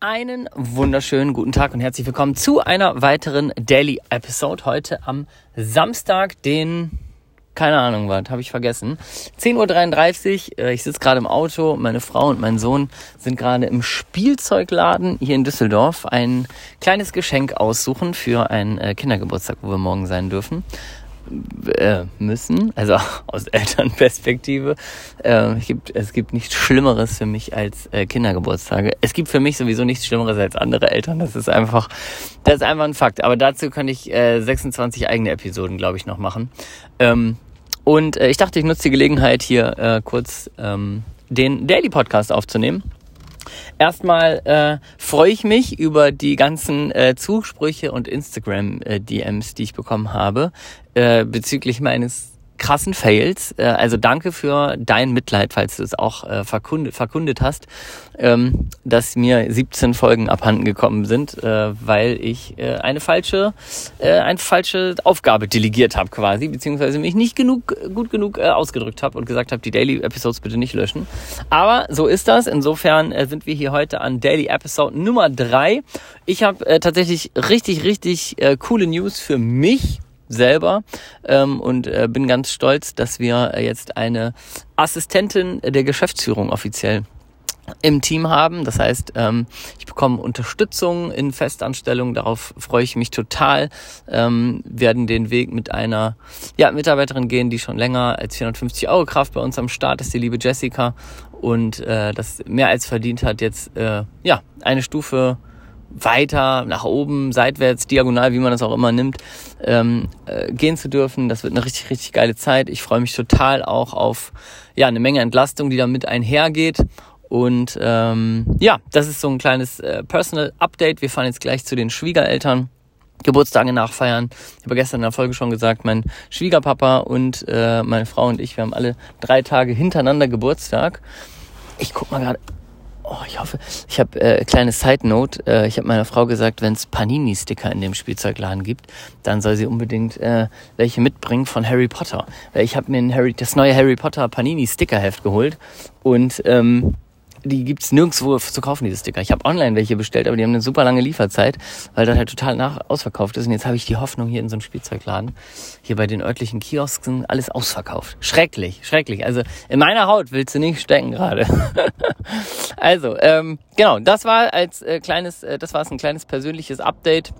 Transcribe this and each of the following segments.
Einen wunderschönen guten Tag und herzlich willkommen zu einer weiteren Daily Episode. Heute am Samstag, den, keine Ahnung was, habe ich vergessen. 10.33 Uhr, äh, ich sitze gerade im Auto, meine Frau und mein Sohn sind gerade im Spielzeugladen hier in Düsseldorf ein kleines Geschenk aussuchen für einen äh, Kindergeburtstag, wo wir morgen sein dürfen äh, müssen, also aus Elternperspektive. Äh, es, gibt, es gibt nichts Schlimmeres für mich als äh, Kindergeburtstage. Es gibt für mich sowieso nichts Schlimmeres als andere Eltern. Das ist einfach, das ist einfach ein Fakt. Aber dazu kann ich äh, 26 eigene Episoden, glaube ich, noch machen. Ähm, und äh, ich dachte, ich nutze die Gelegenheit hier äh, kurz ähm, den Daily Podcast aufzunehmen. Erstmal äh, freue ich mich über die ganzen äh, Zusprüche und Instagram-DMs, äh, die ich bekommen habe, äh, bezüglich meines krassen Fails. Äh, also danke für dein Mitleid, falls du es auch äh, verkundet, verkundet hast, ähm, dass mir 17 Folgen abhanden gekommen sind, äh, weil ich äh, eine falsche, äh, eine falsche Aufgabe delegiert habe quasi, beziehungsweise mich nicht genug gut genug äh, ausgedrückt habe und gesagt habe, die Daily Episodes bitte nicht löschen. Aber so ist das. Insofern äh, sind wir hier heute an Daily Episode Nummer drei. Ich habe äh, tatsächlich richtig, richtig äh, coole News für mich selber ähm, und äh, bin ganz stolz, dass wir äh, jetzt eine Assistentin der Geschäftsführung offiziell im Team haben. Das heißt, ähm, ich bekomme Unterstützung in Festanstellung. Darauf freue ich mich total. Ähm, werden den Weg mit einer ja, Mitarbeiterin gehen, die schon länger als 450 Euro Kraft bei uns am Start ist, die liebe Jessica. Und äh, das mehr als verdient hat, jetzt äh, ja eine Stufe weiter nach oben, seitwärts, diagonal, wie man das auch immer nimmt, ähm, äh, gehen zu dürfen. Das wird eine richtig, richtig geile Zeit. Ich freue mich total auch auf ja eine Menge Entlastung, die damit einhergeht. Und ähm, ja, das ist so ein kleines äh, Personal Update. Wir fahren jetzt gleich zu den Schwiegereltern. Geburtstage nachfeiern. Ich habe gestern in der Folge schon gesagt, mein Schwiegerpapa und äh, meine Frau und ich, wir haben alle drei Tage hintereinander Geburtstag. Ich guck mal gerade, Oh, ich hoffe, ich habe äh, kleine Side Note. Äh, ich habe meiner Frau gesagt, wenn es Panini-Sticker in dem Spielzeugladen gibt, dann soll sie unbedingt äh, welche mitbringen von Harry Potter. Weil ich habe mir ein Harry, das neue Harry Potter Panini-Stickerheft geholt und ähm, die gibt's nirgendwo zu kaufen, diese Sticker. Ich habe online welche bestellt, aber die haben eine super lange Lieferzeit, weil das halt total nach ausverkauft ist. Und jetzt habe ich die Hoffnung hier in so einem Spielzeugladen, hier bei den örtlichen Kiosken, alles ausverkauft. Schrecklich, schrecklich. Also in meiner Haut willst du nicht stecken gerade. also, ähm, genau, das war als äh, kleines, äh, das war ein kleines persönliches Update.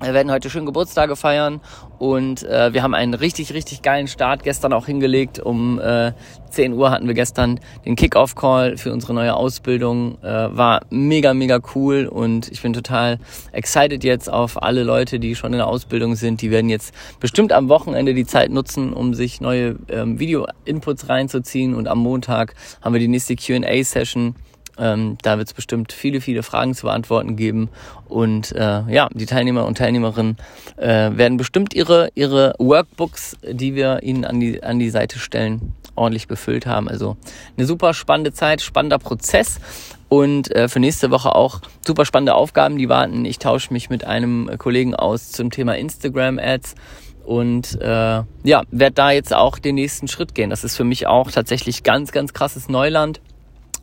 Wir werden heute schön Geburtstage feiern und äh, wir haben einen richtig, richtig geilen Start gestern auch hingelegt. Um äh, 10 Uhr hatten wir gestern den Kick-Off-Call für unsere neue Ausbildung. Äh, war mega, mega cool und ich bin total excited jetzt auf alle Leute, die schon in der Ausbildung sind. Die werden jetzt bestimmt am Wochenende die Zeit nutzen, um sich neue ähm, Video-Inputs reinzuziehen und am Montag haben wir die nächste Q&A-Session ähm, da wird es bestimmt viele, viele Fragen zu beantworten geben. Und äh, ja, die Teilnehmer und Teilnehmerinnen äh, werden bestimmt ihre, ihre Workbooks, die wir ihnen an die, an die Seite stellen, ordentlich befüllt haben. Also eine super spannende Zeit, spannender Prozess. Und äh, für nächste Woche auch super spannende Aufgaben, die warten. Ich tausche mich mit einem Kollegen aus zum Thema Instagram-Ads und äh, ja, werde da jetzt auch den nächsten Schritt gehen. Das ist für mich auch tatsächlich ganz, ganz krasses Neuland.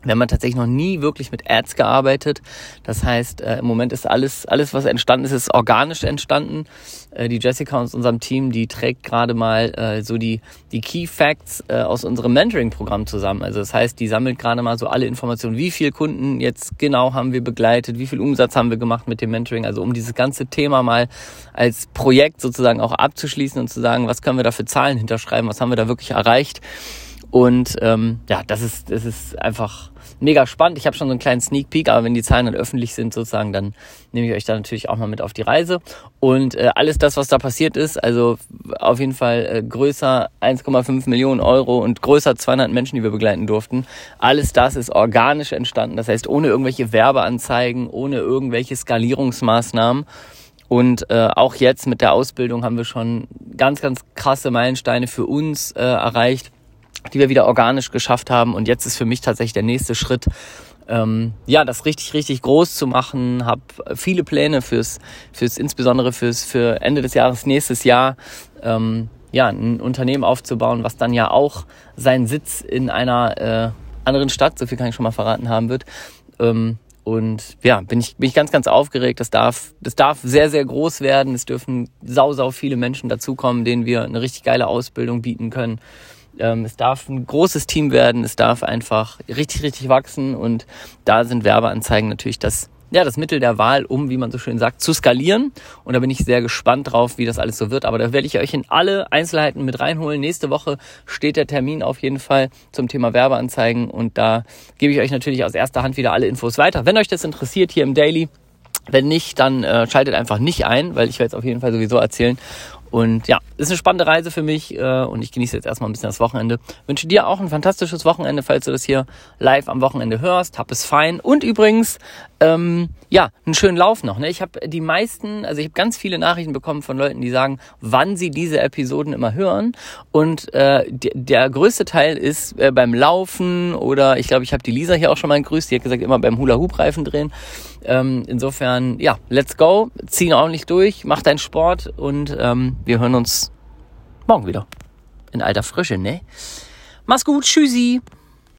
Wir haben tatsächlich noch nie wirklich mit Ads gearbeitet. Das heißt, äh, im Moment ist alles, alles, was entstanden ist, ist organisch entstanden. Äh, die Jessica aus unserem Team, die trägt gerade mal äh, so die, die Key Facts äh, aus unserem Mentoring-Programm zusammen. Also das heißt, die sammelt gerade mal so alle Informationen, wie viel Kunden jetzt genau haben wir begleitet, wie viel Umsatz haben wir gemacht mit dem Mentoring. Also um dieses ganze Thema mal als Projekt sozusagen auch abzuschließen und zu sagen, was können wir da für Zahlen hinterschreiben, was haben wir da wirklich erreicht. Und ähm, ja, das ist, das ist einfach mega spannend. Ich habe schon so einen kleinen Sneak Peek, aber wenn die Zahlen dann öffentlich sind sozusagen, dann nehme ich euch da natürlich auch mal mit auf die Reise. Und äh, alles das, was da passiert ist, also auf jeden Fall äh, größer 1,5 Millionen Euro und größer 200 Menschen, die wir begleiten durften. Alles das ist organisch entstanden. Das heißt, ohne irgendwelche Werbeanzeigen, ohne irgendwelche Skalierungsmaßnahmen. Und äh, auch jetzt mit der Ausbildung haben wir schon ganz, ganz krasse Meilensteine für uns äh, erreicht die wir wieder organisch geschafft haben. Und jetzt ist für mich tatsächlich der nächste Schritt, ähm, ja, das richtig, richtig groß zu machen. Habe viele Pläne fürs, fürs insbesondere fürs für Ende des Jahres, nächstes Jahr. Ähm, ja, ein Unternehmen aufzubauen, was dann ja auch seinen Sitz in einer äh, anderen Stadt, so viel kann ich schon mal verraten haben wird. Ähm, Und ja, bin ich, bin ich ganz, ganz aufgeregt. Das darf, das darf sehr, sehr groß werden. Es dürfen sau, sau viele Menschen dazukommen, denen wir eine richtig geile Ausbildung bieten können. Ähm, es darf ein großes Team werden. Es darf einfach richtig, richtig wachsen. Und da sind Werbeanzeigen natürlich das ja, das Mittel der Wahl, um, wie man so schön sagt, zu skalieren. Und da bin ich sehr gespannt drauf, wie das alles so wird. Aber da werde ich euch in alle Einzelheiten mit reinholen. Nächste Woche steht der Termin auf jeden Fall zum Thema Werbeanzeigen. Und da gebe ich euch natürlich aus erster Hand wieder alle Infos weiter. Wenn euch das interessiert hier im Daily, wenn nicht, dann äh, schaltet einfach nicht ein, weil ich werde es auf jeden Fall sowieso erzählen. Und ja, ist eine spannende Reise für mich äh, und ich genieße jetzt erstmal ein bisschen das Wochenende. Wünsche dir auch ein fantastisches Wochenende, falls du das hier live am Wochenende hörst. Hab es fein. Und übrigens, ähm, ja, einen schönen Lauf noch. Ne? Ich habe die meisten, also ich habe ganz viele Nachrichten bekommen von Leuten, die sagen, wann sie diese Episoden immer hören. Und äh, der größte Teil ist äh, beim Laufen oder ich glaube, ich habe die Lisa hier auch schon mal gegrüßt. Die hat gesagt, immer beim Hula-Hoop-Reifen drehen. Ähm, insofern, ja, let's go. Zieh ordentlich durch, mach deinen Sport und ähm, wir hören uns morgen wieder. In alter Frische, ne? Mach's gut, tschüssi.